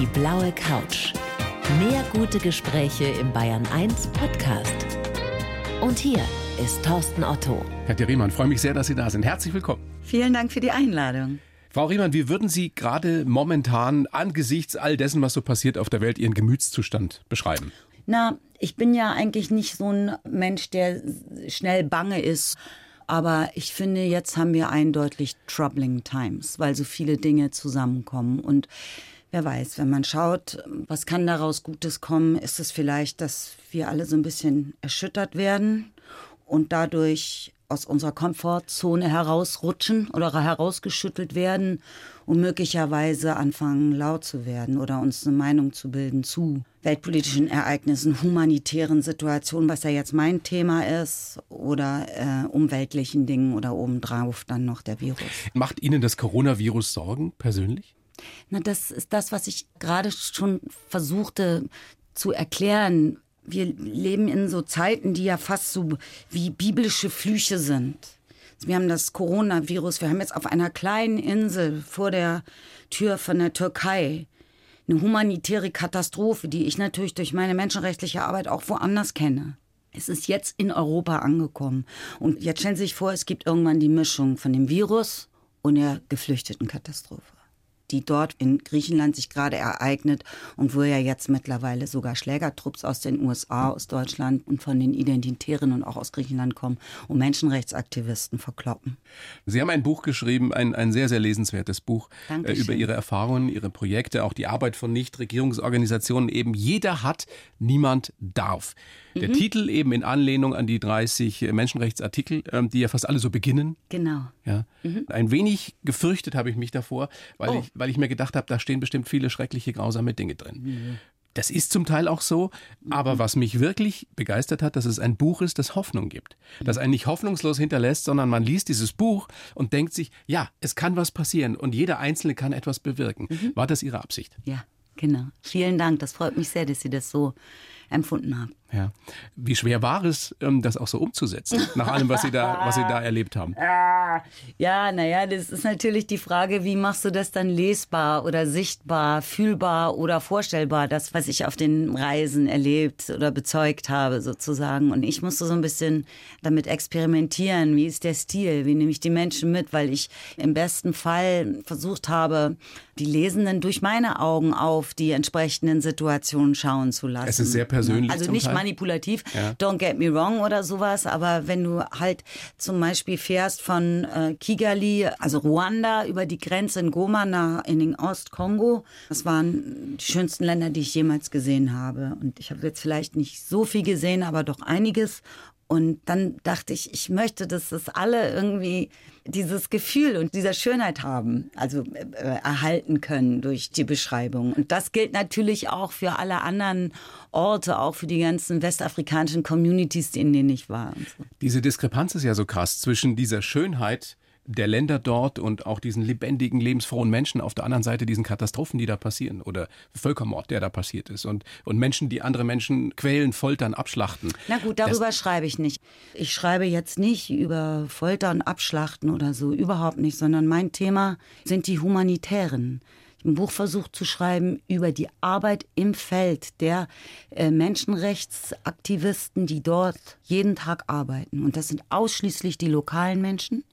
Die blaue Couch. Mehr gute Gespräche im Bayern 1 Podcast. Und hier ist Thorsten Otto. Herr Riemann, freue mich sehr, dass Sie da sind. Herzlich willkommen. Vielen Dank für die Einladung. Frau Riemann, wie würden Sie gerade momentan angesichts all dessen, was so passiert auf der Welt, Ihren Gemütszustand beschreiben? Na, ich bin ja eigentlich nicht so ein Mensch, der schnell bange ist. Aber ich finde, jetzt haben wir eindeutig troubling times, weil so viele Dinge zusammenkommen. Und wer weiß, wenn man schaut, was kann daraus Gutes kommen, ist es vielleicht, dass wir alle so ein bisschen erschüttert werden und dadurch aus unserer Komfortzone herausrutschen oder herausgeschüttelt werden und möglicherweise anfangen laut zu werden oder uns eine Meinung zu bilden zu weltpolitischen Ereignissen, humanitären Situationen, was ja jetzt mein Thema ist, oder äh, umweltlichen Dingen oder obendrauf dann noch der Virus. Macht Ihnen das Coronavirus Sorgen persönlich? Na, das ist das, was ich gerade schon versuchte zu erklären. Wir leben in so Zeiten, die ja fast so wie biblische Flüche sind. Wir haben das Coronavirus, wir haben jetzt auf einer kleinen Insel vor der Tür von der Türkei eine humanitäre Katastrophe, die ich natürlich durch meine menschenrechtliche Arbeit auch woanders kenne. Es ist jetzt in Europa angekommen. Und jetzt stellen Sie sich vor, es gibt irgendwann die Mischung von dem Virus und der Geflüchtetenkatastrophe die dort in Griechenland sich gerade ereignet und wo ja jetzt mittlerweile sogar Schlägertrupps aus den USA, aus Deutschland und von den Identitären und auch aus Griechenland kommen und Menschenrechtsaktivisten verkloppen. Sie haben ein Buch geschrieben, ein, ein sehr, sehr lesenswertes Buch äh, Dankeschön. über Ihre Erfahrungen, Ihre Projekte, auch die Arbeit von Nichtregierungsorganisationen. Eben jeder hat, niemand darf. Der Mhm. Titel eben in Anlehnung an die 30 Menschenrechtsartikel, ähm, die ja fast alle so beginnen. Genau. Ja. Ein wenig gefürchtet habe ich mich davor, weil, Oh. ich, weil ich mir gedacht habe, da stehen bestimmt viele schreckliche, grausame Dinge drin. Das ist zum Teil auch so, aber was mich wirklich begeistert hat, dass es ein Buch ist, das Hoffnung gibt. Das einen nicht hoffnungslos hinterlässt, sondern man liest dieses Buch und denkt sich, ja, es kann was passieren und jeder Einzelne kann etwas bewirken. War das Ihre Absicht? Ja, genau. Vielen Dank. Das freut mich sehr, dass Sie das so empfunden haben. Ja. Wie schwer war es, ähm, das auch so umzusetzen, nach allem, was Sie da, was Sie da erlebt haben? Ja, naja, das ist natürlich die Frage, wie machst du das dann lesbar oder sichtbar, fühlbar oder vorstellbar, das, was ich auf den Reisen erlebt oder bezeugt habe, sozusagen. Und ich musste so ein bisschen damit experimentieren. Wie ist der Stil? Wie nehme ich die Menschen mit? Weil ich im besten Fall versucht habe, die Lesenden durch meine Augen auf die entsprechenden Situationen schauen zu lassen. Es ist sehr persönlich Also zum nicht Teil. manipulativ, Ja. don't get me wrong oder sowas, aber wenn du halt zum Beispiel fährst von äh, Kigali, also Ruanda, über die Grenze in Goma nach, in den Ostkongo, das waren die schönsten Länder, die ich jemals gesehen habe. Und ich habe jetzt vielleicht nicht so viel gesehen, aber doch einiges. Und dann dachte ich, ich möchte, dass das alle irgendwie dieses Gefühl und dieser Schönheit haben, also äh, erhalten können durch die Beschreibung. Und das gilt natürlich auch für alle anderen Orte, auch für die ganzen westafrikanischen Communities, in denen ich war. So. Diese Diskrepanz ist ja so krass zwischen dieser Schönheit der Länder dort und auch diesen lebendigen, lebensfrohen Menschen, auf der anderen Seite diesen Katastrophen, die da passieren oder Völkermord, der da passiert ist und, und Menschen, die andere Menschen quälen, foltern, abschlachten. Na gut, darüber schreibe ich nicht. Ich schreibe jetzt nicht über Folter und Abschlachten oder so, überhaupt nicht, sondern mein Thema sind die Humanitären. Ich habe ein Buch versucht zu schreiben über die Arbeit im Feld der äh, Menschenrechtsaktivisten, die dort jeden Tag arbeiten. Und das sind ausschließlich die lokalen Menschen.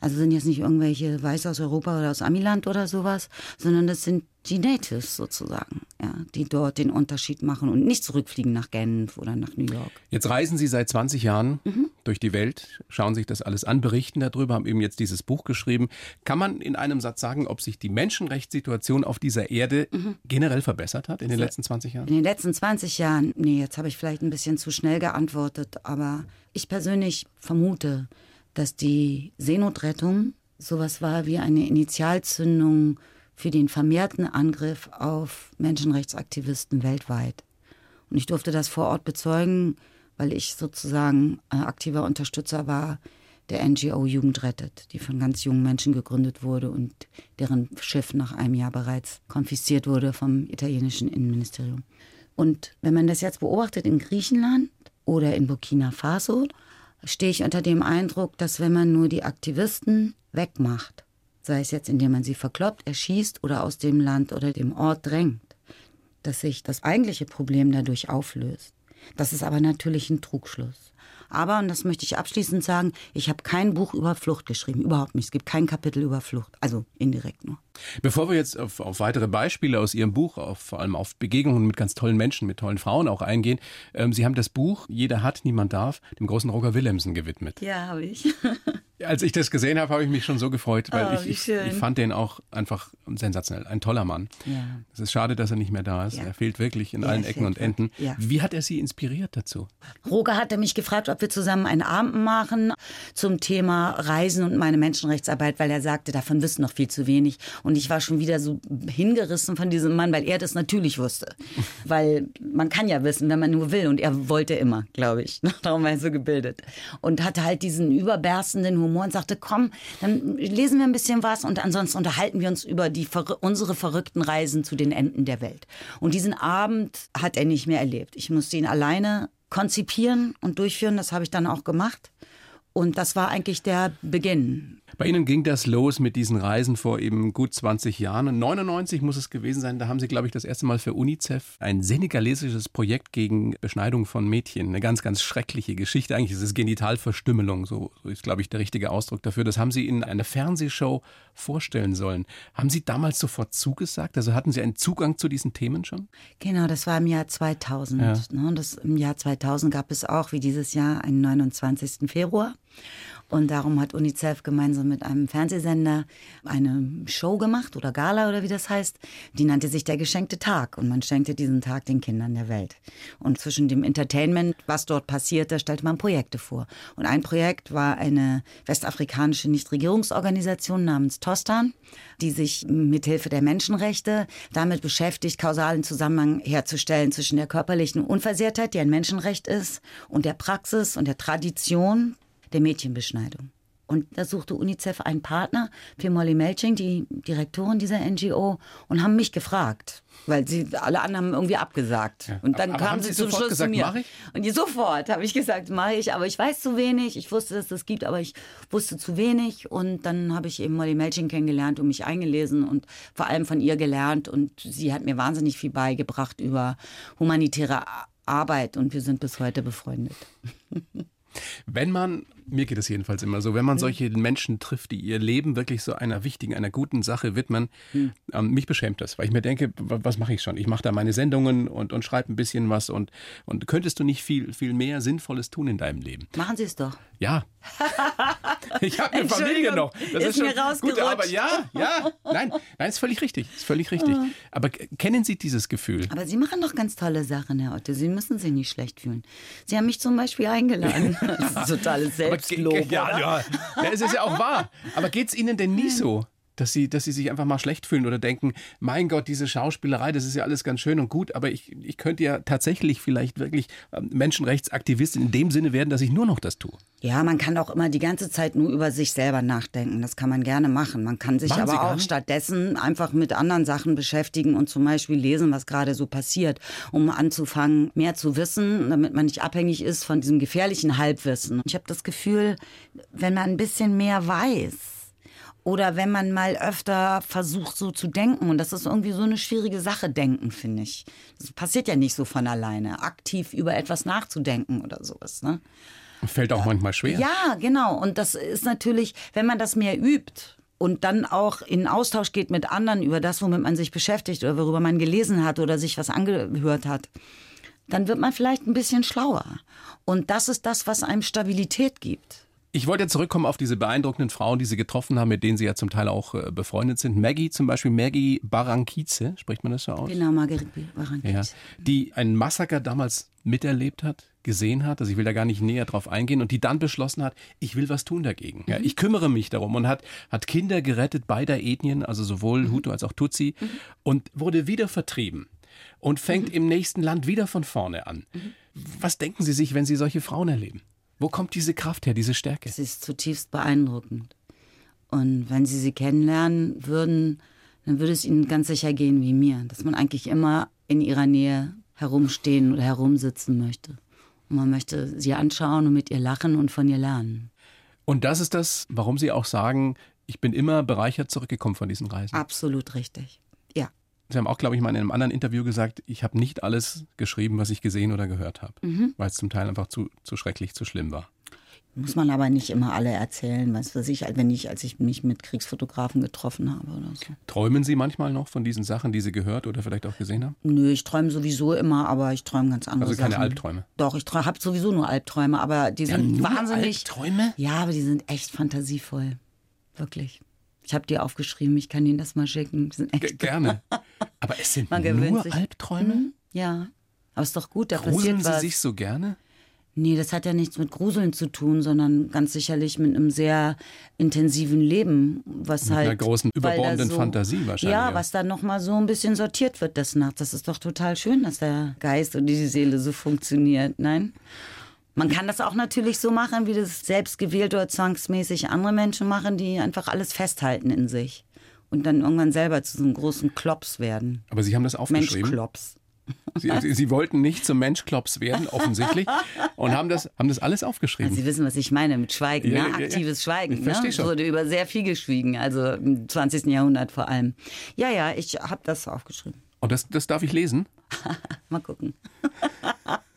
Also sind jetzt nicht irgendwelche Weiße aus Europa oder aus Amiland oder sowas, sondern das sind die Natives sozusagen, ja, die dort den Unterschied machen und nicht zurückfliegen nach Genf oder nach New York. Jetzt reisen Sie seit 20 Jahren Mhm. durch die Welt, schauen sich das alles an, berichten darüber, haben eben jetzt dieses Buch geschrieben. Kann man in einem Satz sagen, ob sich die Menschenrechtssituation auf dieser Erde Mhm. generell verbessert hat in den letzten 20 Jahren? In den letzten 20 Jahren, nee, jetzt habe ich vielleicht ein bisschen zu schnell geantwortet, aber ich persönlich vermute, dass die Seenotrettung sowas war wie eine Initialzündung für den vermehrten Angriff auf Menschenrechtsaktivisten weltweit. Und ich durfte das vor Ort bezeugen, weil ich sozusagen äh, aktiver Unterstützer war der NGO Jugend rettet, die von ganz jungen Menschen gegründet wurde und deren Schiff nach einem Jahr bereits konfisziert wurde vom italienischen Innenministerium. Und wenn man das jetzt beobachtet in Griechenland oder in Burkina Faso, stehe ich unter dem Eindruck, dass wenn man nur die Aktivisten wegmacht, sei es jetzt indem man sie verkloppt, erschießt oder aus dem Land oder dem Ort drängt, dass sich das eigentliche Problem dadurch auflöst. Das ist aber natürlich ein Trugschluss. Aber, und das möchte ich abschließend sagen, ich habe kein Buch über Flucht geschrieben, überhaupt nicht. Es gibt kein Kapitel über Flucht, also indirekt nur. Bevor wir jetzt auf, auf weitere Beispiele aus Ihrem Buch, auf, vor allem auf Begegnungen mit ganz tollen Menschen, mit tollen Frauen auch eingehen, ähm, Sie haben das Buch Jeder hat, niemand darf, dem großen Roger Willemsen gewidmet. Ja, habe ich. Als ich das gesehen habe, habe ich mich schon so gefreut, weil oh, ich, ich, ich, fand den auch einfach sensationell. Ein toller Mann. Ja. Es ist schade, dass er nicht mehr da ist. Ja. Er fehlt wirklich in ja, allen Ecken und Enden. Ja. Wie hat er Sie inspiriert dazu? Roger hatte mich gefragt, ob wir zusammen einen Abend machen zum Thema Reisen und meine Menschenrechtsarbeit, weil er sagte, davon wissen noch viel zu wenig. Und ich war schon wieder so hingerissen von diesem Mann, weil er das natürlich wusste. weil man kann ja wissen, wenn man nur will. Und er wollte immer, glaube ich. Darum war er so gebildet. Und hatte halt diesen überberstenden Humor Humor und sagte, komm, dann lesen wir ein bisschen was und ansonsten unterhalten wir uns über die, unsere verrückten Reisen zu den Enden der Welt. Und diesen Abend hat er nicht mehr erlebt. Ich musste ihn alleine konzipieren und durchführen. Das habe ich dann auch gemacht. Und das war eigentlich der Beginn. Bei Ihnen ging das los mit diesen Reisen vor eben gut 20 Jahren. Und 99 muss es gewesen sein. Da haben Sie, glaube ich, das erste Mal für UNICEF ein senegalesisches Projekt gegen Beschneidung von Mädchen. Eine ganz, ganz schreckliche Geschichte. Eigentlich ist es Genitalverstümmelung. So ist, glaube ich, der richtige Ausdruck dafür. Das haben Sie in einer Fernsehshow vorstellen sollen. Haben Sie damals sofort zugesagt? Also hatten Sie einen Zugang zu diesen Themen schon? Genau, das war im Jahr 2000. Ja. Ne? Das, Im Jahr 2000 gab es auch, wie dieses Jahr, einen 29. Februar. Und darum hat UNICEF gemeinsam mit einem Fernsehsender eine Show gemacht oder Gala oder wie das heißt. Die nannte sich der geschenkte Tag und man schenkte diesen Tag den Kindern der Welt. Und zwischen dem Entertainment, was dort passierte, stellte man Projekte vor. Und ein Projekt war eine westafrikanische Nichtregierungsorganisation namens Tostan, die sich mithilfe der Menschenrechte damit beschäftigt, kausalen Zusammenhang herzustellen zwischen der körperlichen Unversehrtheit, die ein Menschenrecht ist, und der Praxis und der Tradition der Mädchenbeschneidung. Und da suchte UNICEF einen Partner für Molly Melching, die Direktorin dieser NGO, und haben mich gefragt, weil sie alle anderen haben irgendwie abgesagt. Ja, und dann kamen sie, zum Schluss gesagt, zu mir. Ich? Und sofort habe ich gesagt, mache ich, aber ich weiß zu wenig. Ich wusste, dass es das gibt, aber ich wusste zu wenig. Und dann habe ich eben Molly Melching kennengelernt und mich eingelesen und vor allem von ihr gelernt. Und sie hat mir wahnsinnig viel beigebracht über humanitäre Arbeit und wir sind bis heute befreundet. Wenn man, mir geht es jedenfalls immer so, wenn man solche Menschen trifft, die ihr Leben wirklich so einer wichtigen, einer guten Sache widmen, hm. ähm, mich beschämt das, weil ich mir denke, was mache ich schon? Ich mache da meine Sendungen und, und schreibe ein bisschen was und, und könntest du nicht viel, viel mehr Sinnvolles tun in deinem Leben? Machen Sie es doch. Ja. ich habe eine Familie noch. Das ist, ist mir schon gute Arbeit. Ja, ja. Nein, nein, ist völlig richtig. Ist völlig richtig. Ah. Aber kennen Sie dieses Gefühl? Aber Sie machen doch ganz tolle Sachen, Herr Otte. Sie müssen sich nicht schlecht fühlen. Sie haben mich zum Beispiel eingeladen. Das ist totales Selbstlob. Ja, ja, ja. Es ist ja auch wahr. Aber geht es Ihnen denn nie so? Dass sie, dass sie sich einfach mal schlecht fühlen oder denken, mein Gott, diese Schauspielerei, das ist ja alles ganz schön und gut, aber ich, ich könnte ja tatsächlich vielleicht wirklich ähm, Menschenrechtsaktivistin in dem Sinne werden, dass ich nur noch das tue. Ja, man kann auch immer die ganze Zeit nur über sich selber nachdenken. Das kann man gerne machen. Man kann sich machen aber auch stattdessen einfach mit anderen Sachen beschäftigen und zum Beispiel lesen, was gerade so passiert, um anzufangen, mehr zu wissen, damit man nicht abhängig ist von diesem gefährlichen Halbwissen. Ich habe das Gefühl, wenn man ein bisschen mehr weiß, oder wenn man mal öfter versucht, so zu denken. Und das ist irgendwie so eine schwierige Sache, denken, finde ich. Das passiert ja nicht so von alleine, aktiv über etwas nachzudenken oder sowas. Ne? Fällt auch manchmal schwer. Ja, genau. Und das ist natürlich, wenn man das mehr übt und dann auch in Austausch geht mit anderen über das, womit man sich beschäftigt oder worüber man gelesen hat oder sich was angehört hat, dann wird man vielleicht ein bisschen schlauer. Und das ist das, was einem Stabilität gibt. Ich wollte zurückkommen auf diese beeindruckenden Frauen, die Sie getroffen haben, mit denen Sie ja zum Teil auch äh, befreundet sind. Maggie zum Beispiel, Maggie Barankize, spricht man das so aus? Genau, Marguerite Barankize. Ja, die ein Massaker damals miterlebt hat, gesehen hat, also ich will da gar nicht näher drauf eingehen, und die dann beschlossen hat, ich will was tun dagegen. Ja, mhm. ich kümmere mich darum und hat, hat Kinder gerettet beider Ethnien, also sowohl mhm. Hutu als auch Tutsi, mhm. und wurde wieder vertrieben und fängt mhm. im nächsten Land wieder von vorne an. Mhm. Was denken Sie sich, wenn Sie solche Frauen erleben? Wo kommt diese Kraft her, diese Stärke? Es ist zutiefst beeindruckend. Und wenn Sie sie kennenlernen würden, dann würde es Ihnen ganz sicher gehen wie mir, dass man eigentlich immer in ihrer Nähe herumstehen oder herumsitzen möchte. Und man möchte sie anschauen und mit ihr lachen und von ihr lernen. Und das ist das, warum Sie auch sagen, ich bin immer bereichert zurückgekommen von diesen Reisen. Absolut richtig. Ja. Sie haben auch, glaube ich, mal in einem anderen Interview gesagt, ich habe nicht alles geschrieben, was ich gesehen oder gehört habe, Mhm. weil es zum Teil einfach zu, zu schrecklich, zu schlimm war. Muss man aber nicht immer alle erzählen, was weiß ich, wenn ich, als ich mich mit Kriegsfotografen getroffen habe oder so. Träumen Sie manchmal noch von diesen Sachen, die Sie gehört oder vielleicht auch gesehen haben? Nö, ich träume sowieso immer, aber ich träume ganz andere Also keine Sachen. Albträume? Doch, ich habe sowieso nur Albträume, aber die sind nur wahnsinnig. Albträume? Ja, aber die sind echt fantasievoll. Wirklich. Ich habe die aufgeschrieben, ich kann Ihnen das mal schicken. Gerne. Aber es sind nur sich. Albträume? Ja. Aber ist doch gut, da Gruseln passiert Sie was. sich so gerne? Nee, das hat ja nichts mit Gruseln zu tun, sondern ganz sicherlich mit einem sehr intensiven Leben, was Mit halt einer großen, überbordenden Fantasie wahrscheinlich, Ja, ja. was dann noch mal so ein bisschen sortiert wird des Nachts. Das ist doch total schön, dass der Geist und die Seele so funktioniert. Nein? Man kann das auch natürlich so machen, wie das selbst gewählt oder zwangsmäßig andere Menschen machen, die einfach alles festhalten in sich und dann irgendwann selber zu so einem großen Klops werden. Aber Sie haben das aufgeschrieben. Menschklops. Sie, Sie, Sie wollten nicht zum Menschklops werden, offensichtlich, und haben das, haben das alles aufgeschrieben. Sie wissen, was ich meine mit Schweigen, Ja, ne? ja, ja. aktives Schweigen. Ich ne? schon. Wurde über sehr viel geschwiegen, also im 20. Jahrhundert vor allem. Ja, ja, ich habe das aufgeschrieben. Und das, das darf ich lesen? Mal gucken.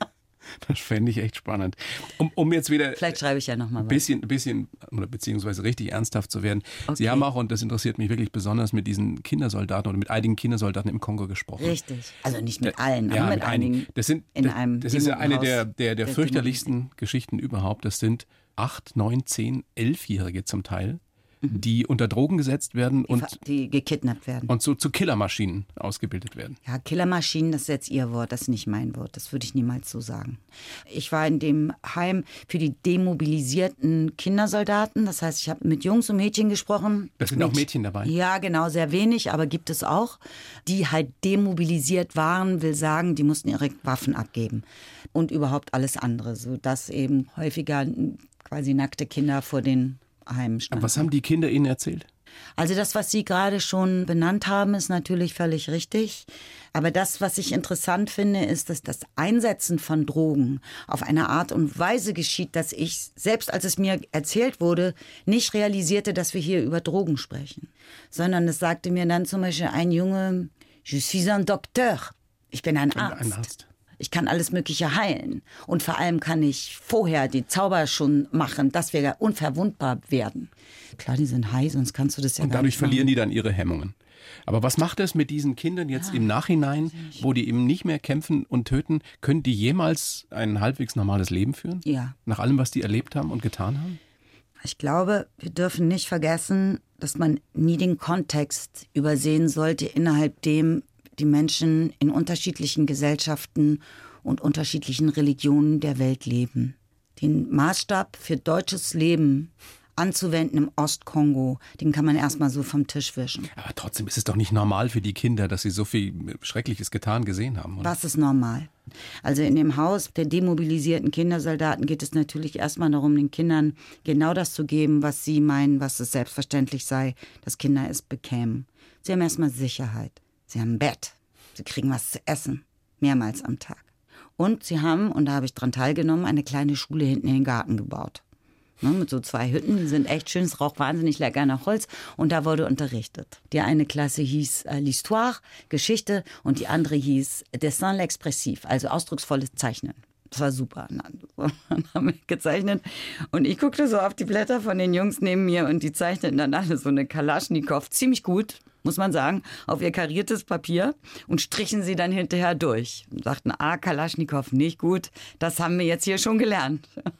Das fände ich echt spannend. Um, um jetzt wieder Vielleicht schreibe ich ja noch mal ein was. bisschen, bisschen oder beziehungsweise richtig ernsthaft zu werden. Sie Okay. haben auch, und das interessiert mich wirklich besonders, mit diesen Kindersoldaten oder mit einigen Kindersoldaten im Kongo gesprochen. Richtig. Also nicht mit allen, Ja, aber mit mit einigen. Das, sind, in das, einem das ist ja eine der, der der fürchterlichsten Geschichten überhaupt. Das sind acht, neun, zehn, elfjährige zum Teil, die unter Drogen gesetzt werden. Die, und, die gekidnappt werden. und so zu Killermaschinen ausgebildet werden. Ja, Killermaschinen, das ist jetzt Ihr Wort, das ist nicht mein Wort. Das würde ich niemals so sagen. Ich war in dem Heim für die demobilisierten Kindersoldaten. Das heißt, ich habe mit Jungs und Mädchen gesprochen. Da sind mit, auch Mädchen dabei. Ja, genau, sehr wenig, aber gibt es auch. Die halt demobilisiert waren, will sagen, die mussten ihre Waffen abgeben. Und überhaupt alles andere, sodass eben häufiger quasi nackte Kinder vor den Heimen standen. Was haben die Kinder Ihnen erzählt? Also das, was Sie gerade schon benannt haben, ist natürlich völlig richtig. Aber das, was ich interessant finde, ist, dass das Einsetzen von Drogen auf eine Art und Weise geschieht, dass ich, selbst als es mir erzählt wurde, nicht realisierte, dass wir hier über Drogen sprechen. Sondern es sagte mir dann zum Beispiel ein Junge, je suis un docteur. Ich bin ein Arzt. Ein Arzt. Ich kann alles Mögliche heilen. Und vor allem kann ich vorher die Zauber schon machen, dass wir unverwundbar werden. Klar, die sind high, sonst kannst du das ja Und gar dadurch nicht verlieren die dann ihre Hemmungen. Aber was macht es mit diesen Kindern jetzt im Nachhinein, wo die eben nicht mehr kämpfen und töten? Können die jemals ein halbwegs normales Leben führen? Ja. Nach allem, was die erlebt haben und getan haben? Ich glaube, wir dürfen nicht vergessen, dass man nie den Kontext übersehen sollte, innerhalb dem die Menschen in unterschiedlichen Gesellschaften und unterschiedlichen Religionen der Welt leben. Den Maßstab für deutsches Leben anzuwenden im Ostkongo, den kann man erstmal so vom Tisch wischen. Aber trotzdem ist es doch nicht normal für die Kinder, dass sie so viel Schreckliches getan gesehen haben. Oder? Was ist normal? Also in dem Haus der demobilisierten Kindersoldaten geht es natürlich erstmal darum, den Kindern genau das zu geben, was sie meinen, was es selbstverständlich sei, dass Kinder es bekämen. Sie haben erstmal Sicherheit. Sie haben ein Bett. Sie kriegen was zu essen. Mehrmals am Tag. Und sie haben, und da habe ich dran teilgenommen, eine kleine Schule hinten in den Garten gebaut. Ne, mit so zwei Hütten, die sind echt schön, es raucht wahnsinnig lecker nach Holz und da wurde unterrichtet. Die eine Klasse hieß äh, L'Histoire, Geschichte und die andere hieß Dessin l'expressif, also ausdrucksvolles Zeichnen. Das war super. Dann haben wir gezeichnet und ich guckte so auf die Blätter von den Jungs neben mir und die zeichneten dann alle so eine Kalaschnikow, ziemlich gut, muss man sagen, auf ihr kariertes Papier und strichen sie dann hinterher durch. Und sagten, ah, Kalaschnikow, nicht gut, das haben wir jetzt hier schon gelernt.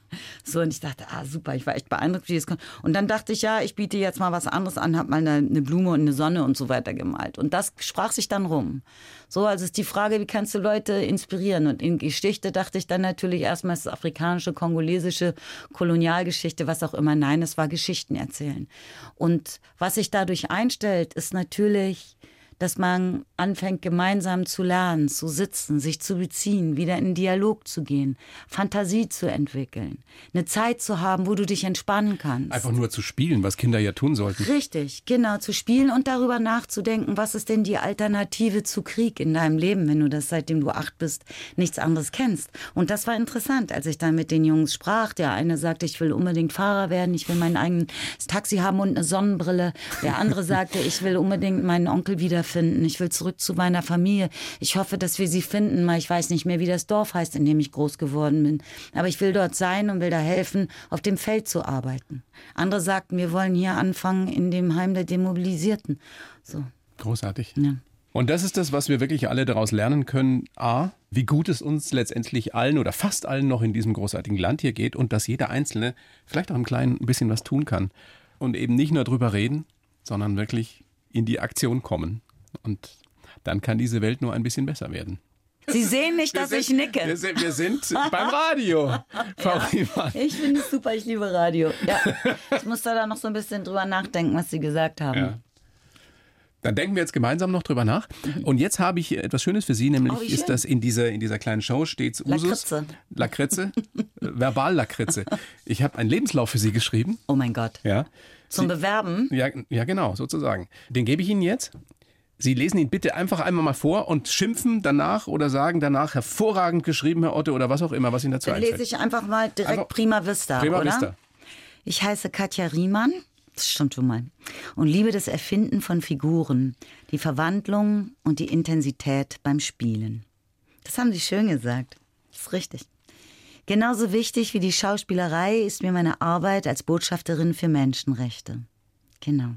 So, und ich dachte, ah, super, ich war echt beeindruckt, wie das kommt. Und dann dachte ich, ja, ich biete jetzt mal was anderes an, hab mal eine, eine Blume und eine Sonne und so weiter gemalt. Und das sprach sich dann rum. So, also ist die Frage, wie kannst du Leute inspirieren? Und in Geschichte dachte ich dann natürlich erstmal, es ist afrikanische, kongolesische Kolonialgeschichte, was auch immer. Nein, es war Geschichten erzählen. Und was sich dadurch einstellt, ist natürlich, natürlich dass man anfängt, gemeinsam zu lernen, zu sitzen, sich zu beziehen, wieder in Dialog zu gehen, Fantasie zu entwickeln, eine Zeit zu haben, wo du dich entspannen kannst. Einfach nur zu spielen, was Kinder ja tun sollten. Richtig, genau, zu spielen und darüber nachzudenken, was ist denn die Alternative zu Krieg in deinem Leben, wenn du das seitdem du acht bist nichts anderes kennst. Und das war interessant, als ich dann mit den Jungs sprach. Der eine sagte, ich will unbedingt Fahrer werden, ich will mein eigenes Taxi haben und eine Sonnenbrille. Der andere sagte, ich will unbedingt meinen Onkel wiederfinden finden. Ich will zurück zu meiner Familie. Ich hoffe, dass wir sie finden. Ich weiß nicht mehr, wie das Dorf heißt, in dem ich groß geworden bin. Aber ich will dort sein und will da helfen, auf dem Feld zu arbeiten. Andere sagten, wir wollen hier anfangen in dem Heim der Demobilisierten. So. Großartig. Ja. Und das ist das, was wir wirklich alle daraus lernen können. A, wie gut es uns letztendlich allen oder fast allen noch in diesem großartigen Land hier geht und dass jeder Einzelne vielleicht auch im Kleinen ein bisschen was tun kann. Und eben nicht nur drüber reden, sondern wirklich in die Aktion kommen. Und dann kann diese Welt nur ein bisschen besser werden. Sie sehen nicht, dass wir ich sind, nicke. Wir sind, wir sind beim Radio, Frau Riemann. Ich finde es super, ich liebe Radio. Ja. Ich muss da noch so ein bisschen drüber nachdenken, was Sie gesagt haben. Ja. Dann denken wir jetzt gemeinsam noch drüber nach. Und jetzt habe ich etwas Schönes für Sie, nämlich Oh, ist schön. das in dieser, in dieser kleinen Show stets Usus. Lakritze. Lakritze. Äh, Verbal-Lakritze. Ich habe einen Lebenslauf für Sie geschrieben. Oh mein Gott. Ja. Zum Bewerben? Ja, ja, genau, sozusagen. Den gebe ich Ihnen jetzt. Sie lesen ihn bitte einfach einmal mal vor und schimpfen danach oder sagen danach hervorragend geschrieben, Herr Otto, oder was auch immer, was Ihnen dazu Dann einfällt. lese ich einfach mal direkt Einfach- Prima Vista, Prima oder? Vista. Ich heiße Katja Riemann, das stimmt schon mal, und liebe das Erfinden von Figuren, die Verwandlung und die Intensität beim Spielen. Das haben Sie schön gesagt. Das ist richtig. Genauso wichtig wie die Schauspielerei ist mir meine Arbeit als Botschafterin für Menschenrechte. Genau.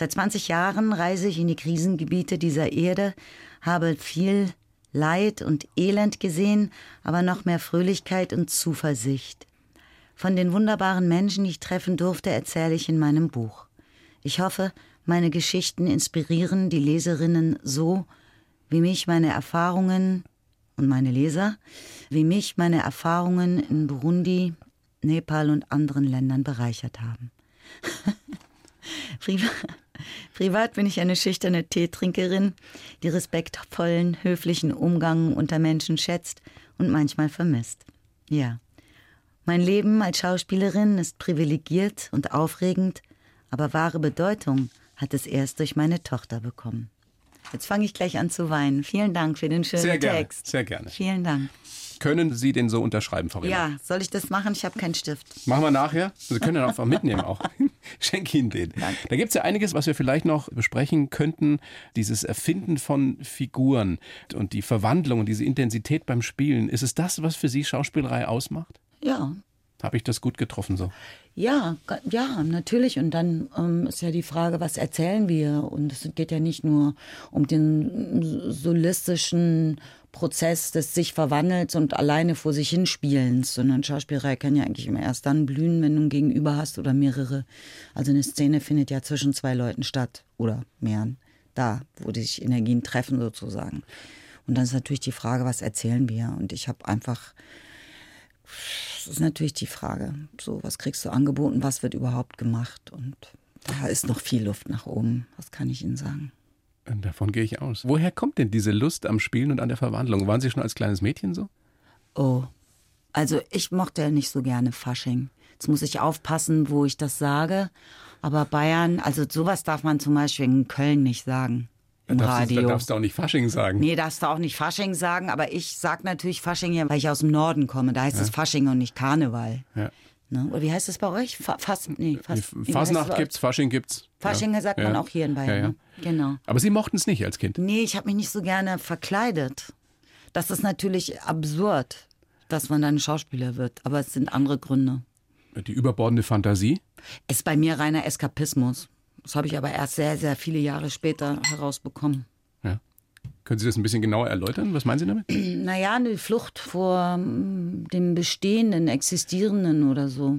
Seit 20 Jahren reise ich in die Krisengebiete dieser Erde, habe viel Leid und Elend gesehen, aber noch mehr Fröhlichkeit und Zuversicht. Von den wunderbaren Menschen, die ich treffen durfte, erzähle ich in meinem Buch. Ich hoffe, meine Geschichten inspirieren die Leserinnen so, wie mich meine Erfahrungen und meine Leser, wie mich meine Erfahrungen in Burundi, Nepal und anderen Ländern bereichert haben. Privat, privat bin ich eine schüchterne Teetrinkerin, die respektvollen, höflichen Umgang unter Menschen schätzt und manchmal vermisst. Ja. Mein Leben als Schauspielerin ist privilegiert und aufregend, aber wahre Bedeutung hat es erst durch meine Tochter bekommen. Jetzt fange ich gleich an zu weinen. Vielen Dank für den schönen Sehr gerne, Text. sehr gerne. Vielen Dank. Können Sie den so unterschreiben, Frau Riemann? Ja, soll ich das machen? Ich habe keinen Stift. Machen wir nachher. Sie können den einfach mitnehmen auch. Schenke Ihnen den. Da gibt es ja einiges, was wir vielleicht noch besprechen könnten. Dieses Erfinden von Figuren und die Verwandlung und diese Intensität beim Spielen. Ist es das, was für Sie Schauspielerei ausmacht? Ja, Habe ich das gut getroffen so? Ja, ja, natürlich. Und dann ähm, ist ja die Frage, was erzählen wir? Und es geht ja nicht nur um den solistischen Prozess des sich Verwandelns und alleine vor sich hinspielens, sondern Schauspielerei kann ja eigentlich immer erst dann blühen, wenn du ein Gegenüber hast oder mehrere. Also eine Szene findet ja zwischen zwei Leuten statt oder mehreren. Da, wo sich Energien treffen sozusagen. Und dann ist natürlich die Frage, was erzählen wir? Und ich habe einfach das ist natürlich die Frage. So, was kriegst du angeboten, was wird überhaupt gemacht? Und da ist noch viel Luft nach oben, was kann ich Ihnen sagen? Davon gehe ich aus. Woher kommt denn diese Lust am Spielen und an der Verwandlung? Waren Sie schon als kleines Mädchen so? Oh, also ich mochte ja nicht so gerne Fasching. Jetzt muss ich aufpassen, wo ich das sage. Aber Bayern, also sowas darf man zum Beispiel in Köln nicht sagen. Im Da darfst, du, da Radio. darfst du auch nicht Fasching sagen. Nee, darfst du auch nicht Fasching sagen, aber ich sag natürlich Fasching ja, weil ich aus dem Norden komme. Da heißt es Fasching und nicht Karneval. Ja. Ne? Oder wie heißt es bei euch? Fa Fast, nee, heißt es Fasnacht gibt's, Fasching gibt's. Fasching ja. sagt ja. man auch hier in Bayern. Ja, ja. Ne? Genau. Aber Sie mochten es nicht als Kind. Nee, ich habe mich nicht so gerne verkleidet. Das ist natürlich absurd, dass man dann Schauspieler wird. Aber es sind andere Gründe. Die überbordende Fantasie. Es ist bei mir reiner Eskapismus. Das habe ich aber erst sehr, sehr viele Jahre später herausbekommen. Können Sie das ein bisschen genauer erläutern? Was meinen Sie damit? Naja, eine Flucht vor mm, dem Bestehenden, Existierenden oder so.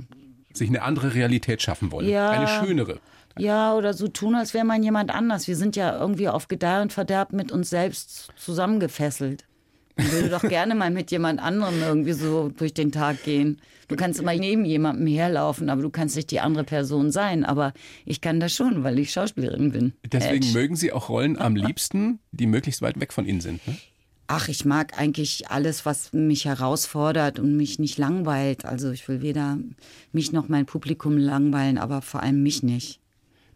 Sich eine andere Realität schaffen wollen. Ja. Eine schönere. Ja, oder so tun, als wäre man jemand anders. Wir sind ja irgendwie auf Gedeih und Verderb mit uns selbst zusammengefesselt. Ich würde doch gerne mal mit jemand anderem irgendwie so durch den Tag gehen. Du kannst immer neben jemandem herlaufen, aber du kannst nicht die andere Person sein. Aber ich kann das schon, weil ich Schauspielerin bin. Deswegen Edge. mögen Sie auch Rollen am liebsten, die möglichst weit weg von Ihnen sind. Ne? Ach, ich mag eigentlich alles, was mich herausfordert und mich nicht langweilt. Also ich will weder mich noch mein Publikum langweilen, aber vor allem mich nicht.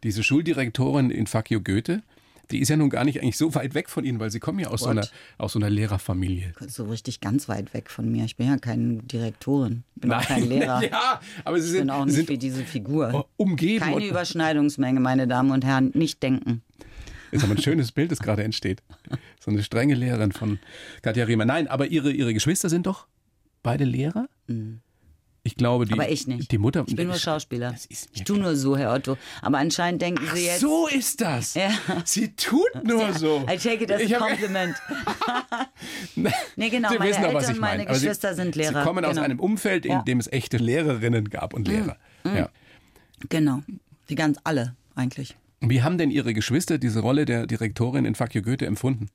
Diese Schuldirektorin in Fakio Goethe, die ist ja nun gar nicht eigentlich so weit weg von Ihnen, weil Sie kommen ja aus, so einer, aus so einer Lehrerfamilie. So richtig ganz weit weg von mir. Ich bin ja keine Direktorin. Ich bin auch kein Lehrer. ja, aber Sie Ich sind, bin auch nicht sind wie diese Figur. umgeben. Keine Überschneidungsmenge, meine Damen und Herren. Nicht denken. Ist aber ein schönes Bild, das gerade entsteht. So eine strenge Lehrerin von Katja Riemer. Nein, aber ihre, ihre Geschwister sind doch beide Lehrer? Mhm. Ich glaube, die, aber ich nicht. Die Mutter. Ich bin nur Schauspieler. ich tue nur so, Herr Otto. Aber anscheinend denken Ach, Sie jetzt. So ist das. Ja. Sie tut nur ja, so. I take it as a compliment. nee, genau. Sie meine wissen Eltern und meine meine. Geschwister Sie, sind Lehrer. Sie kommen genau. aus einem Umfeld, in ja. dem es echte Lehrerinnen gab und Lehrer. Mhm. Ja. Genau. Die ganz alle eigentlich. Wie haben denn Ihre Geschwister diese Rolle der Direktorin in You Goethe empfunden?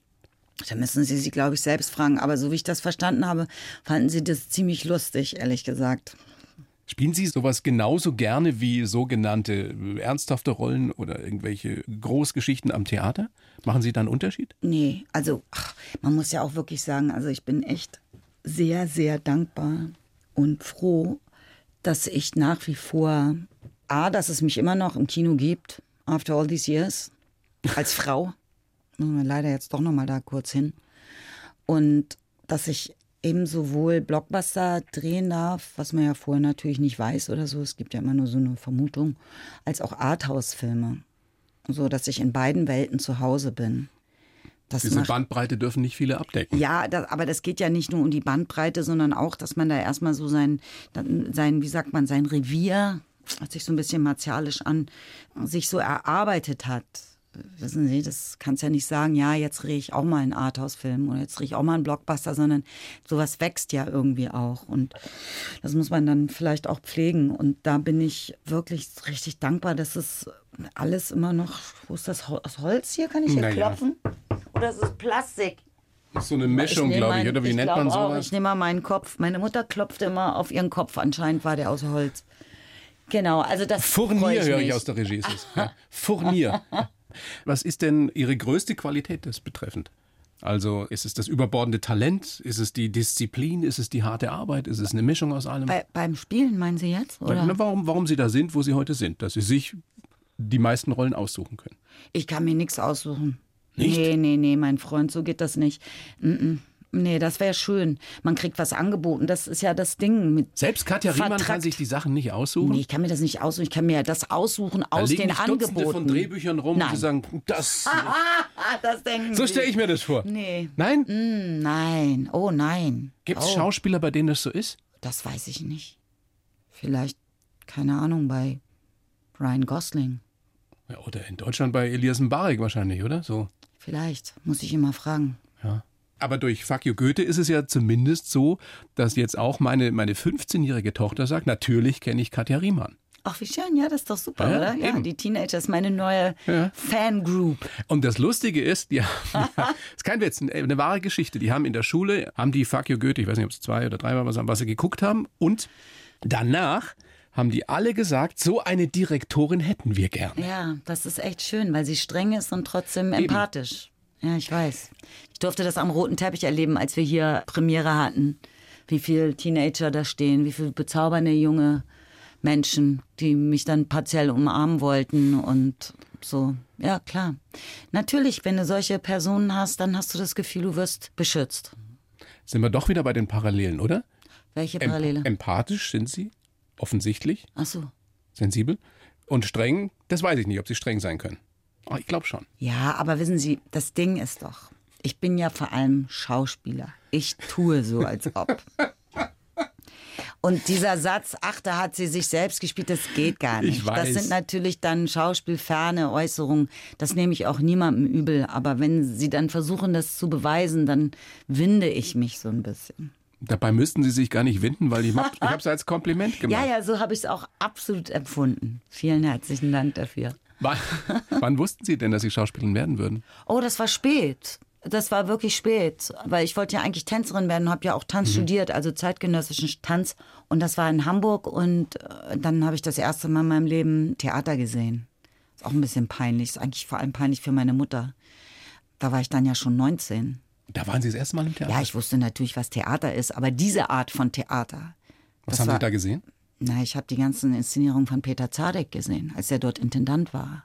Da müssen Sie sich, glaube ich, selbst fragen. Aber so wie ich das verstanden habe, fanden Sie das ziemlich lustig, ehrlich gesagt. Spielen Sie sowas genauso gerne wie sogenannte ernsthafte Rollen oder irgendwelche Großgeschichten am Theater? Machen Sie da einen Unterschied? Nee, also ach, man muss ja auch wirklich sagen, also ich bin echt sehr, sehr dankbar und froh, dass ich nach wie vor, A, dass es mich immer noch im Kino gibt, after all these years, als Frau, müssen wir leider jetzt doch nochmal da kurz hin, und dass ich eben sowohl Blockbuster drehen darf, was man ja vorher natürlich nicht weiß oder so, es gibt ja immer nur so eine Vermutung, als auch Arthouse-Filme. So dass ich in beiden Welten zu Hause bin. Das Diese macht, Bandbreite dürfen nicht viele abdecken. ja, das, aber das geht ja nicht nur um die Bandbreite, sondern auch, dass man da erstmal so sein, sein, wie sagt man, sein Revier, hört sich so ein bisschen martialisch an, sich so erarbeitet hat wissen Sie, das kannst ja nicht sagen, ja, jetzt drehe ich auch mal einen Arthouse-Film oder jetzt drehe ich auch mal einen Blockbuster, sondern sowas wächst ja irgendwie auch. Und das muss man dann vielleicht auch pflegen. Und da bin ich wirklich richtig dankbar, dass es alles immer noch, wo ist das aus Holz hier? Kann ich hier Naja. klopfen? Oder ist es Plastik? Das ist so eine Mischung, glaube ich, mein- oder wie nennt glaub man auch, sowas? Ich nehme mal meinen Kopf. Meine Mutter klopfte immer auf ihren Kopf. Anscheinend war der aus Holz. Genau, also das Furnier höre ich aus der Regie. Ist es. Ja. Furnier. Was ist denn Ihre größte Qualität das betreffend? Also ist es das überbordende Talent? Ist es die Disziplin? Ist es die harte Arbeit? Ist es eine Mischung aus allem? Bei, beim Spielen meinen Sie jetzt? Oder? Na, warum, warum Sie da sind, wo Sie heute sind? Dass Sie sich die meisten Rollen aussuchen können. Ich kann mir nichts aussuchen. Nicht? Nee, nee, nee, mein Freund, so geht das nicht. Mm -mm. Nee, das wäre schön. Man kriegt was angeboten. Das ist ja das Ding mit. Selbst Katja Riemann kann sich die Sachen nicht aussuchen. Nee, ich kann mir das nicht aussuchen. Ich kann mir das aussuchen da aus liegen den Dutzende Angeboten. von Drehbüchern rum, Nein. und sagen, das. Das denken So stelle ich mir das vor. Nee. Nein? Mm, nein. Oh nein. Gibt es oh, Schauspieler, bei denen das so ist? Das weiß ich nicht. Vielleicht, keine Ahnung, bei Ryan Gosling. Ja, oder in Deutschland bei Elias Mbarek wahrscheinlich, oder? So. Vielleicht. Muss ich mal fragen. Ja. Aber durch Fuck You Goethe ist es ja zumindest so, dass jetzt auch meine, meine 15-jährige Tochter sagt, natürlich kenne ich Katja Riemann. Ach, wie schön. Ja, das ist doch super, Ja, oder? Ja, eben. die Teenager ist meine neue Ja. Fangroup. Und das Lustige ist, die haben, ist kein Witz, eine, eine wahre Geschichte. Die haben in der Schule, haben die Fuck You Goethe, ich weiß nicht, ob es zwei oder dreimal was, was sie geguckt haben. Und danach haben die alle gesagt, so eine Direktorin hätten wir gern. Ja, das ist echt schön, weil sie streng ist und trotzdem empathisch. Ja, ich weiß. Ich durfte das am roten Teppich erleben, als wir hier Premiere hatten. Wie viele Teenager da stehen, wie viele bezaubernde junge Menschen, die mich dann partiell umarmen wollten und so. Ja, klar. Natürlich, wenn du solche Personen hast, dann hast du das Gefühl, du wirst beschützt. Sind wir doch wieder bei den Parallelen, oder? Welche Em- Parallele? empathisch sind sie, offensichtlich, Ach so. sensibel. Und streng, das weiß ich nicht, ob sie streng sein können. Aber ich glaube schon. Ja, aber wissen Sie, das Ding ist doch, ich bin ja vor allem Schauspieler. Ich tue so, als ob. Und dieser Satz, ach, da hat sie sich selbst gespielt, das geht gar nicht. Das sind natürlich dann schauspielferne Äußerungen. Das nehme ich auch niemandem übel. Aber wenn sie dann versuchen, das zu beweisen, dann winde ich mich so ein bisschen. Dabei müssten sie sich gar nicht winden, weil ich, hab- ich habe es als Kompliment gemacht. Ja, ja, so habe ich es auch absolut empfunden. Vielen herzlichen Dank dafür. Wann, wann wussten Sie denn, dass Sie Schauspielerin werden würden? Oh, das war spät. Das war wirklich spät, weil ich wollte ja eigentlich Tänzerin werden, habe ja auch Tanz studiert, also zeitgenössischen Tanz. Und das war in Hamburg und äh, dann habe ich das erste Mal in meinem Leben Theater gesehen. Ist auch ein bisschen peinlich, ist eigentlich vor allem peinlich für meine Mutter. Da war ich dann ja schon 19. Da waren Sie das erste Mal im Theater. Ja, ich wusste natürlich, was Theater ist, aber diese Art von Theater. Was haben war- Sie da gesehen? Na, ich habe die ganzen Inszenierungen von Peter Zadek gesehen, als er dort Intendant war.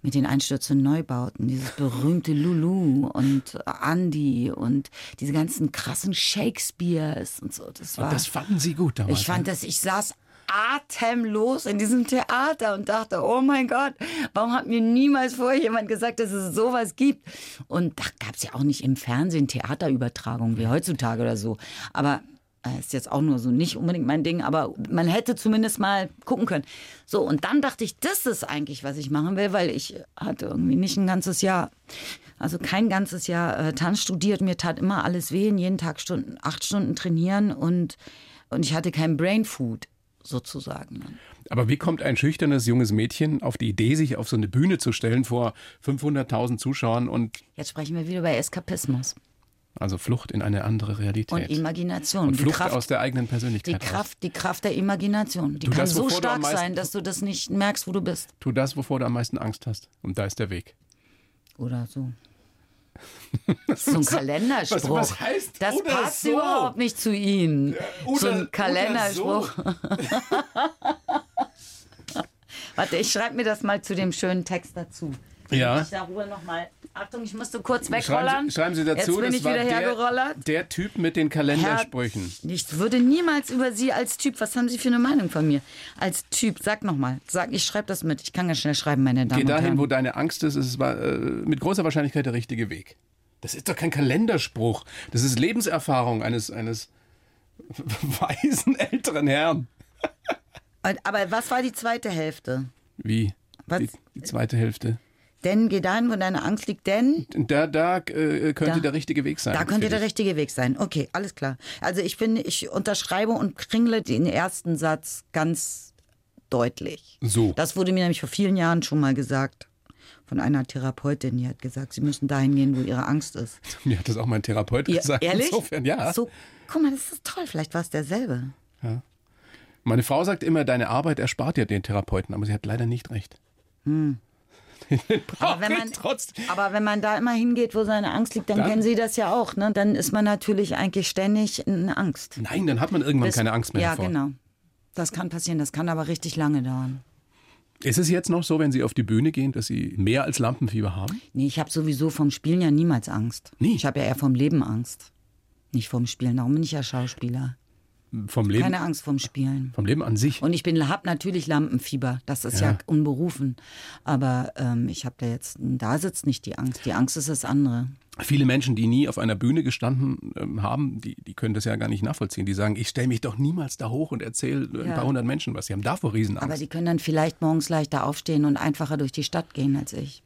Mit den einstürzenden Neubauten, dieses berühmte Lulu und Andy und diese ganzen krassen Shakespeares und so. Das war. Und das fanden Sie gut damals. ich fand ne? das, ich saß atemlos in diesem Theater und dachte, oh mein Gott, warum hat mir niemals vorher jemand gesagt, dass es sowas gibt? Und da gab es ja auch nicht im Fernsehen Theaterübertragungen wie heutzutage oder so. Aber ist jetzt auch nur so nicht unbedingt mein Ding, aber man hätte zumindest mal gucken können. So, und dann dachte ich, das ist eigentlich, was ich machen will, weil ich hatte irgendwie nicht ein ganzes Jahr, also kein ganzes Jahr äh, Tanz studiert. Mir tat immer alles weh, jeden Tag Stunden, acht Stunden trainieren und, und ich hatte kein Brain Food sozusagen. Aber wie kommt ein schüchternes junges Mädchen auf die Idee, sich auf so eine Bühne zu stellen vor 500.000 Zuschauern und. Jetzt sprechen wir wieder über Eskapismus. Also Flucht in eine andere Realität. Und Imagination. Und Die Flucht Kraft- aus der eigenen Persönlichkeit. Die Kraft, die Kraft der Imagination. Die Du, kann das, so stark meisten- sein, dass du das nicht merkst, wo du bist. Tu das, wovor du am meisten Angst hast. Und da ist der Weg. Oder so. So ein Kalenderspruch. was heißt das passt so? überhaupt nicht zu Ihnen. so oder- ein oder Kalenderspruch. Warte, ich schreibe mir das mal zu dem schönen Text dazu. Ja. Ich da Ruhe noch mal. Achtung, ich musste kurz Schreiben wegrollern. Sie, schreiben Sie dazu, Jetzt bin das ich wieder der, hergerollert. der Typ mit den Kalendersprüchen. Ich würde niemals über Sie als Typ, was haben Sie für eine Meinung von mir? Als Typ, sag nochmal, sag, ich schreibe das mit. Ich kann ganz schnell schreiben, meine Damen Geh und dahin, Herren. wo deine Angst ist, ist es war, äh, mit großer Wahrscheinlichkeit der richtige Weg. Das ist doch kein Kalenderspruch. Das ist Lebenserfahrung eines, eines weisen älteren Herrn. Und- Aber was war die zweite Hälfte? Wie? Was? Die, die zweite Hälfte. Denn geh dahin, wo deine Angst liegt, denn Da, da äh, könnte Da. der richtige Weg sein. da könnte der richtige Weg sein. Okay, alles klar. Also ich finde, ich unterschreibe und kringle den ersten Satz ganz deutlich. So. Das wurde mir nämlich vor vielen Jahren schon mal gesagt. Von einer Therapeutin, die hat gesagt, sie müssen dahin gehen, wo ihre Angst ist. Mir hat das auch mein Therapeut Ihr, gesagt. ehrlich? Insofern, ja. So, guck mal, das ist toll. Vielleicht war es derselbe. Meine Frau sagt immer, deine Arbeit erspart dir den Therapeuten, aber sie hat leider nicht recht. Braucht Aber wenn, man, aber wenn man da immer hingeht, wo seine Angst liegt, dann, Dann- kennen Sie das ja auch. Ne? Dann ist man natürlich eigentlich ständig in Angst. Nein, dann hat man irgendwann Bis- keine Angst mehr Ja, davor. genau. Das kann passieren. Das kann aber richtig lange dauern. Ist es jetzt noch so, wenn Sie auf die Bühne gehen, dass Sie mehr als Lampenfieber haben? Nee, ich habe sowieso vom Spielen ja niemals Angst. Nie? Ich habe ja eher vom Leben Angst. Nicht vom Spielen. Darum bin ich ja Schauspieler. Vom Leben, Keine Angst vom Spielen. vom Leben an sich? Und ich bin hab natürlich Lampenfieber. Das ist ja, Ja. unberufen. Aber ähm, ich habe da jetzt, da sitzt nicht die Angst. Die Angst ist das andere. Viele Menschen, die nie auf einer Bühne gestanden ähm, haben, die, die können das ja gar nicht nachvollziehen. Die sagen, ich stelle mich doch niemals da hoch und erzähle ein Ja. paar hundert Menschen was. Sie haben davor Riesenangst. Aber die können dann vielleicht morgens leichter aufstehen und einfacher durch die Stadt gehen als ich.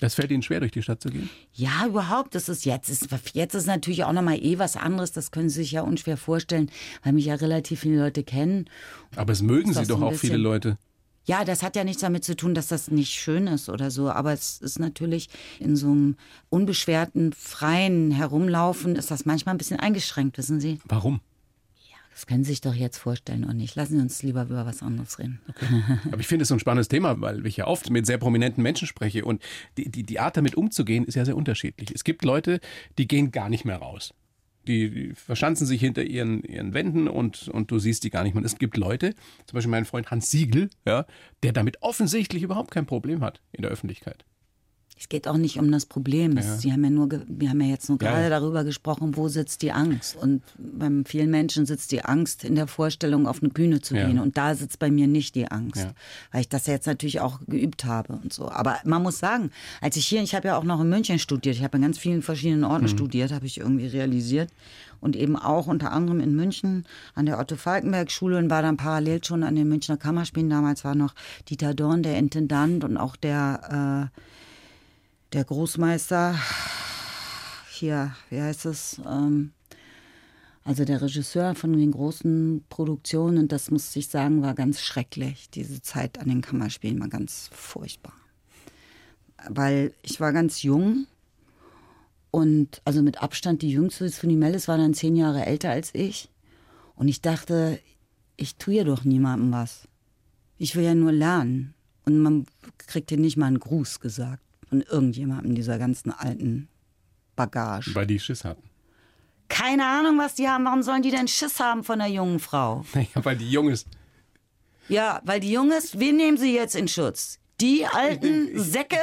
Das fällt Ihnen schwer, durch die Stadt zu gehen? Ja, überhaupt. Das ist jetzt. Ist, jetzt ist natürlich auch nochmal eh was anderes. Das können Sie sich ja unschwer vorstellen, weil mich ja relativ viele Leute kennen. Aber es mögen Sie doch auch viele bisschen- Leute. Ja, das hat ja nichts damit zu tun, dass das nicht schön ist oder so. Aber es ist natürlich in so einem unbeschwerten, freien Herumlaufen ist das manchmal ein bisschen eingeschränkt, wissen Sie? Warum? Das können Sie sich doch jetzt vorstellen und nicht. Lassen Sie uns lieber über was anderes reden. Aber ich finde es so ein spannendes Thema, weil ich ja oft mit sehr prominenten Menschen spreche und die, die, die Art damit umzugehen ist ja sehr unterschiedlich. Es gibt Leute, die gehen gar nicht mehr raus. Die, die verschanzen sich hinter ihren, ihren Wänden und, und du siehst die gar nicht mehr. Es gibt Leute, zum Beispiel mein Freund Hans Siegel, ja, der damit offensichtlich überhaupt kein Problem hat in der Öffentlichkeit. Es geht auch nicht um das Problem. Ja. Sie haben ja nur, wir haben ja jetzt nur gerade ja. darüber gesprochen, wo sitzt die Angst. Und bei vielen Menschen sitzt die Angst in der Vorstellung, auf eine Bühne zu Ja. gehen. Und da sitzt bei mir nicht die Angst, weil ich das jetzt natürlich auch geübt habe und so. Aber man muss sagen, als ich hier, ich habe ja auch noch in München studiert, ich habe in ganz vielen verschiedenen Orten Mhm. studiert, habe ich irgendwie realisiert. Und eben auch unter anderem in München an der Otto-Falkenberg-Schule und war dann parallel schon an den Münchner Kammerspielen. Damals war noch Dieter Dorn der Intendant und auch der äh, der Großmeister, hier, wie heißt es, ähm, also der Regisseur von den großen Produktionen, und das muss ich sagen, war ganz schrecklich. Diese Zeit an den Kammerspielen war ganz furchtbar. Weil ich war ganz jung und also mit Abstand die jüngste, Suni Mellis war dann zehn Jahre älter als ich. Und ich dachte, ich tue ja doch niemandem was. Ich will ja nur lernen. Und man kriegt hier nicht mal einen Gruß gesagt von irgendjemandem dieser ganzen alten Bagage. Weil die Schiss hatten. Keine Ahnung, was die haben. Warum sollen die denn Schiss haben von der jungen Frau? Naja, weil die jung ist. Ja, weil die Junges, wen nehmen sie jetzt in Schutz? Die alten Säcke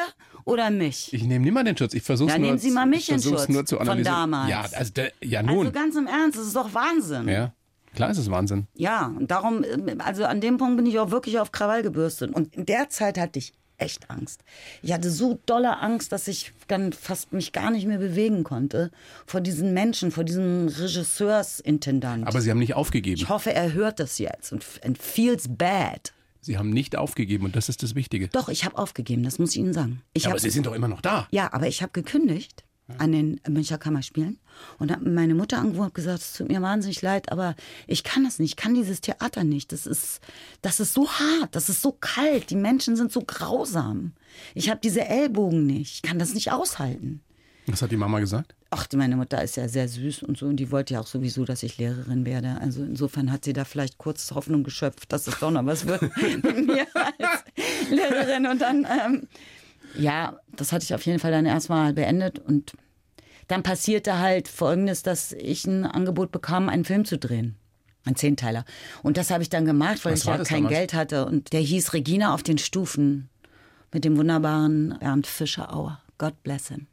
oder mich? Ich nehme niemanden in Schutz. Ich versuche Ja, nur, nehmen Sie mal mich ich in Schutz nur zu von analysieren. damals. Ja, also der, ja nun. Also ganz im Ernst, das ist doch Wahnsinn. ja. Klar ist es Wahnsinn. Ja, und darum, äh, also an dem Punkt bin ich auch wirklich auf Krawall gebürstet. Und in der Zeit hatte ich echt Angst. Ich hatte so dolle Angst, dass ich dann fast mich gar nicht mehr bewegen konnte vor diesen Menschen, vor diesem Regisseursintendant. Aber Sie haben nicht aufgegeben. Ich hoffe, er hört das jetzt und and feels bad. Sie haben nicht aufgegeben und das ist das Wichtige. Doch, ich habe aufgegeben, das muss ich Ihnen sagen. Ich Ja, aber Sie sind doch immer noch da. ja, aber ich habe gekündigt an den Münchner Kammerspielen und habe meine Mutter angerufen und gesagt, es tut mir wahnsinnig leid, aber ich kann das nicht, ich kann dieses Theater nicht. Das ist, das ist so hart, das ist so kalt, die Menschen sind so grausam. Ich habe diese Ellbogen nicht, ich kann das nicht aushalten. Was hat die Mama gesagt? Ach, meine Mutter ist ja sehr süß und so und die wollte ja auch sowieso, dass ich Lehrerin werde. Also insofern hat sie da vielleicht kurz Hoffnung geschöpft, dass es doch noch was wird mit mir als Lehrerin. Und dann, ähm, ja, das hatte ich auf jeden Fall dann erstmal beendet und dann passierte halt Folgendes, dass ich ein Angebot bekam, einen Film zu drehen. Ein Zehnteiler. Und das habe ich dann gemacht, weil Was ich ja kein damals? Geld hatte. Und der hieß Regina auf den Stufen mit dem wunderbaren Bernd Fischerauer. God bless him.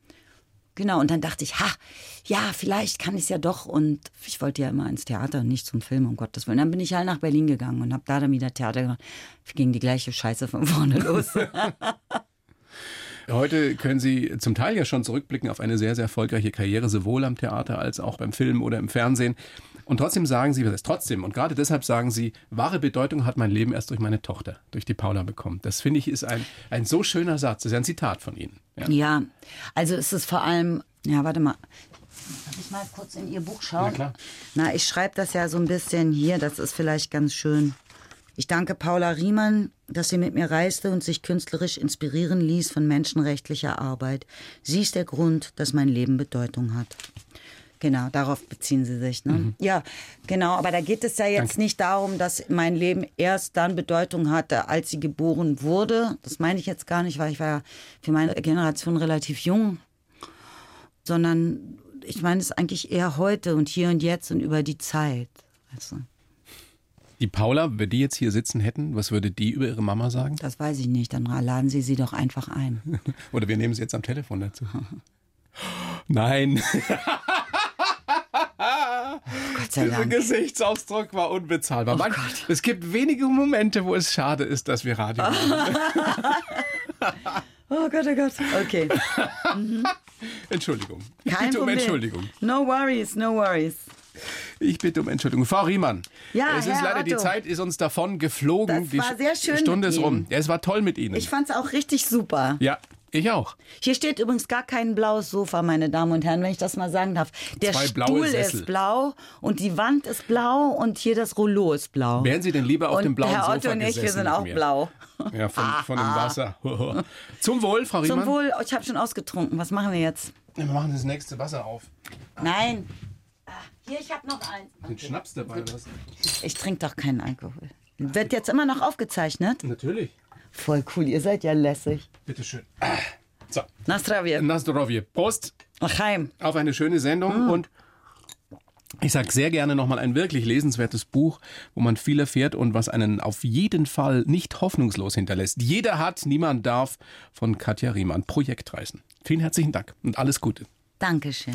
Genau, und dann dachte ich, ha, ja, vielleicht kann ich es ja doch. Und ich wollte ja immer ins Theater und nicht zum Film, um Gottes Willen. Dann bin ich halt nach Berlin gegangen und habe da dann wieder Theater gemacht. Ging die gleiche Scheiße von vorne los. Heute können Sie zum Teil ja schon zurückblicken auf eine sehr, sehr erfolgreiche Karriere, sowohl am Theater als auch beim Film oder im Fernsehen. Und trotzdem sagen Sie, was heißt trotzdem? Und gerade deshalb sagen Sie, wahre Bedeutung hat mein Leben erst durch meine Tochter, durch die Paula bekommen. Das finde ich ist ein, ein so schöner Satz. Das ist ja ein Zitat von Ihnen. Ja. ja, also es ist vor allem, ja, warte mal. Darf ich mal kurz in Ihr Buch schauen? Na klar. Na, ich schreibe das ja so ein bisschen hier, das ist vielleicht ganz schön. Ich danke Paula Riemann, dass sie mit mir reiste und sich künstlerisch inspirieren ließ von menschenrechtlicher Arbeit. Sie ist der Grund, dass mein Leben Bedeutung hat. Genau, darauf beziehen Sie sich. Ne? Ja, genau, aber da geht es ja jetzt Danke. nicht darum, dass mein Leben erst dann Bedeutung hatte, als sie geboren wurde. Das meine ich jetzt gar nicht, weil ich war ja für meine Generation relativ jung, sondern ich meine es eigentlich eher heute und hier und jetzt und über die Zeit. Also, Die Paula, wenn die jetzt hier sitzen hätten, was würde die über ihre Mama sagen? das weiß ich nicht, dann laden Sie sie doch einfach ein. Oder wir nehmen sie jetzt am Telefon dazu. Nein, Gott sei dieser Dank. Gesichtsausdruck war unbezahlbar. Man, es gibt wenige Momente, wo es schade ist, dass wir Radio machen. Oh Gott, oh Gott. Okay. Entschuldigung. Ich Kein bitte um Problem. Entschuldigung. No worries, no worries. Ich bitte um Entschuldigung. Frau Riemann, Ja, es ist Herr leider, die Otto. Zeit ist uns davon geflogen. Das die war sehr schön Stunde mit ist rum. Ja, es war toll mit Ihnen. Ich fand's auch richtig super. ja, ich auch. Hier steht übrigens gar kein blaues Sofa, meine Damen und Herren, wenn ich das mal sagen darf. Der Zwei Stuhl Sessel. ist blau und die Wand ist blau und hier das Rollo ist blau. Wären Sie denn lieber auf und dem blauen Herr Sofa Otto und ich, wir sind auch blau. Ja, von, von dem Wasser. Zum Wohl, Frau Riemann. Zum Wohl, oh, ich habe schon ausgetrunken. Was machen wir jetzt? Wir machen das nächste Wasser auf. Nein. Hier, ich habe noch eins. Mit Schnaps dabei. oder was? Ich trinke doch keinen Alkohol. Wird jetzt immer noch aufgezeichnet? Natürlich. Voll cool, ihr seid ja lässig. Bitteschön. So, Na zdravie. na zdrowie. Prost Ach, heim. auf eine schöne Sendung und ich sage sehr gerne nochmal ein wirklich lesenswertes Buch, wo man viel erfährt und was einen auf jeden Fall nicht hoffnungslos hinterlässt. Jeder hat, niemand darf von Katja Riemann. Projektreisen. Vielen herzlichen Dank und alles Gute. Dankeschön.